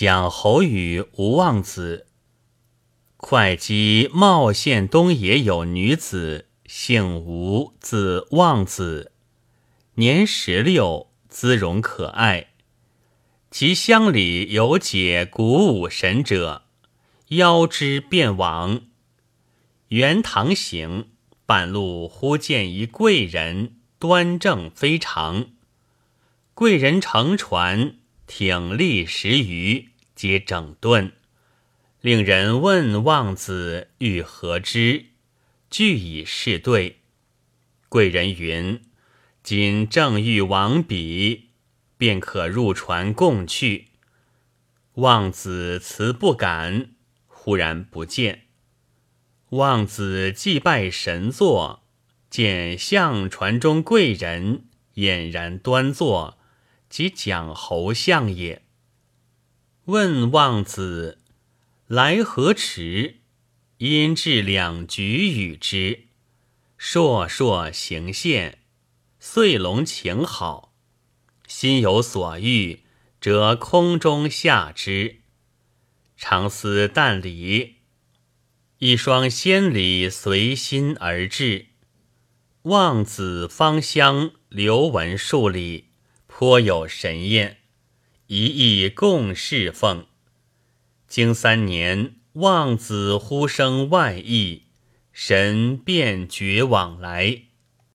讲侯与吴望子。会稽茂县东野有女子，姓吴，字望子，年十六，姿容可爱。其乡里有解鼓舞神者，邀之便往。元堂行，半路忽见一贵人，端正非常。贵人乘船，挺立十余，皆整顿。令人问望子欲何之，俱以是对。贵人云：“今正欲往彼。”便可入船共去。望子辞不敢，忽然不见。望子祭拜神座，见相船中贵人俨然端坐，即蒋侯相也。问望子来何迟？因置两局与之，烁烁行现，遂龙情好。心有所欲，则空中下之。常思淡离，一双仙礼随心而至。望子芳香，刘文数里，颇有神验，一意共侍奉。经三年，望子呼声外溢，神便觉往来。